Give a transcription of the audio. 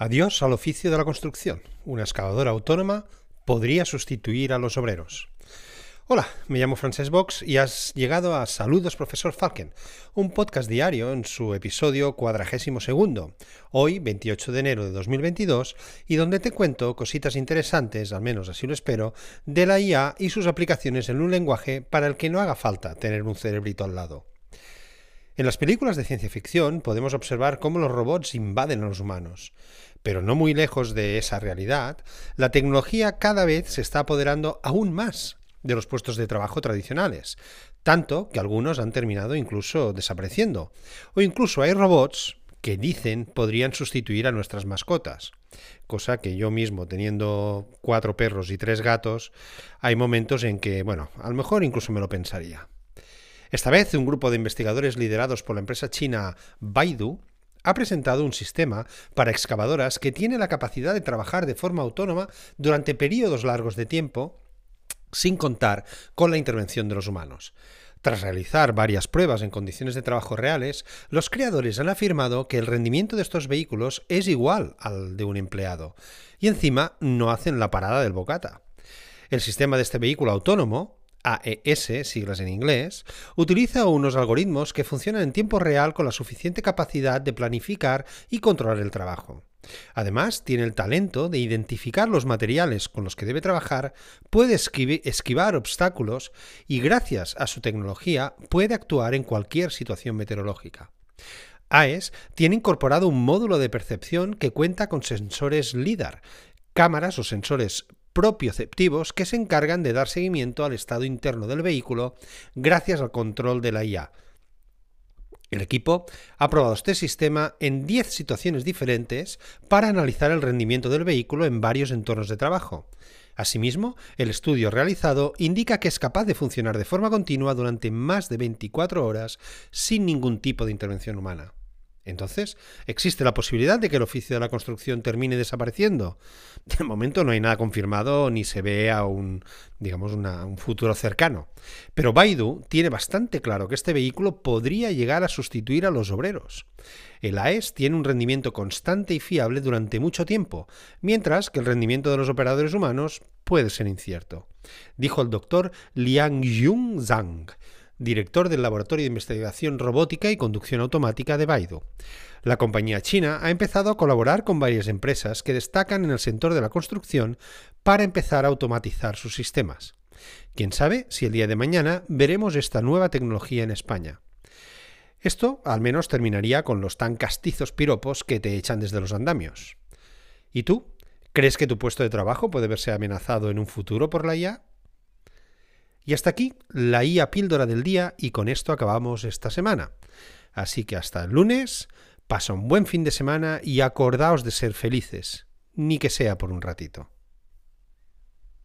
Adiós al oficio de la construcción. Una excavadora autónoma podría sustituir a los obreros. Hola, me llamo Frances Box y has llegado a Saludos Profesor Falken, un podcast diario en su episodio cuadragésimo segundo, hoy 28 de enero de 2022, y donde te cuento cositas interesantes, al menos así lo espero, de la IA y sus aplicaciones en un lenguaje para el que no haga falta tener un cerebrito al lado. En las películas de ciencia ficción podemos observar cómo los robots invaden a los humanos. Pero no muy lejos de esa realidad, la tecnología cada vez se está apoderando aún más de los puestos de trabajo tradicionales, tanto que algunos han terminado incluso desapareciendo. O incluso hay robots que dicen podrían sustituir a nuestras mascotas. Cosa que yo mismo, teniendo cuatro perros y tres gatos, hay momentos en que, bueno, a lo mejor incluso me lo pensaría. Esta vez, un grupo de investigadores liderados por la empresa china Baidu ha presentado un sistema para excavadoras que tiene la capacidad de trabajar de forma autónoma durante periodos largos de tiempo, sin contar con la intervención de los humanos. Tras realizar varias pruebas en condiciones de trabajo reales, los creadores han afirmado que el rendimiento de estos vehículos es igual al de un empleado, y encima no hacen la parada del bocata. El sistema de este vehículo autónomo, AES, siglas en inglés, utiliza unos algoritmos que funcionan en tiempo real con la suficiente capacidad de planificar y controlar el trabajo. Además, tiene el talento de identificar los materiales con los que debe trabajar, puede esquivar obstáculos y gracias a su tecnología puede actuar en cualquier situación meteorológica. AES tiene incorporado un módulo de percepción que cuenta con sensores LIDAR, cámaras o sensores propioceptivos que se encargan de dar seguimiento al estado interno del vehículo gracias al control de la IA. El equipo ha probado este sistema en 10 situaciones diferentes para analizar el rendimiento del vehículo en varios entornos de trabajo. Asimismo, el estudio realizado indica que es capaz de funcionar de forma continua durante más de 24 horas sin ningún tipo de intervención humana. Entonces, ¿existe la posibilidad de que el oficio de la construcción termine desapareciendo? De momento no hay nada confirmado ni se ve a un, digamos, un futuro cercano. Pero Baidu tiene bastante claro que este vehículo podría llegar a sustituir a los obreros. El AES tiene un rendimiento constante y fiable durante mucho tiempo, mientras que el rendimiento de los operadores humanos puede ser incierto, dijo el doctor Liang Yun Zhang director del Laboratorio de Investigación Robótica y Conducción Automática de Baidu. La compañía china ha empezado a colaborar con varias empresas que destacan en el sector de la construcción para empezar a automatizar sus sistemas. Quién sabe si el día de mañana veremos esta nueva tecnología en España. Esto al menos terminaría con los tan castizos piropos que te echan desde los andamios. ¿Y tú? ¿Crees que tu puesto de trabajo puede verse amenazado en un futuro por la IA? Y hasta aquí la IA píldora del día y con esto acabamos esta semana. Así que hasta el lunes, pasa un buen fin de semana y acordaos de ser felices, ni que sea por un ratito.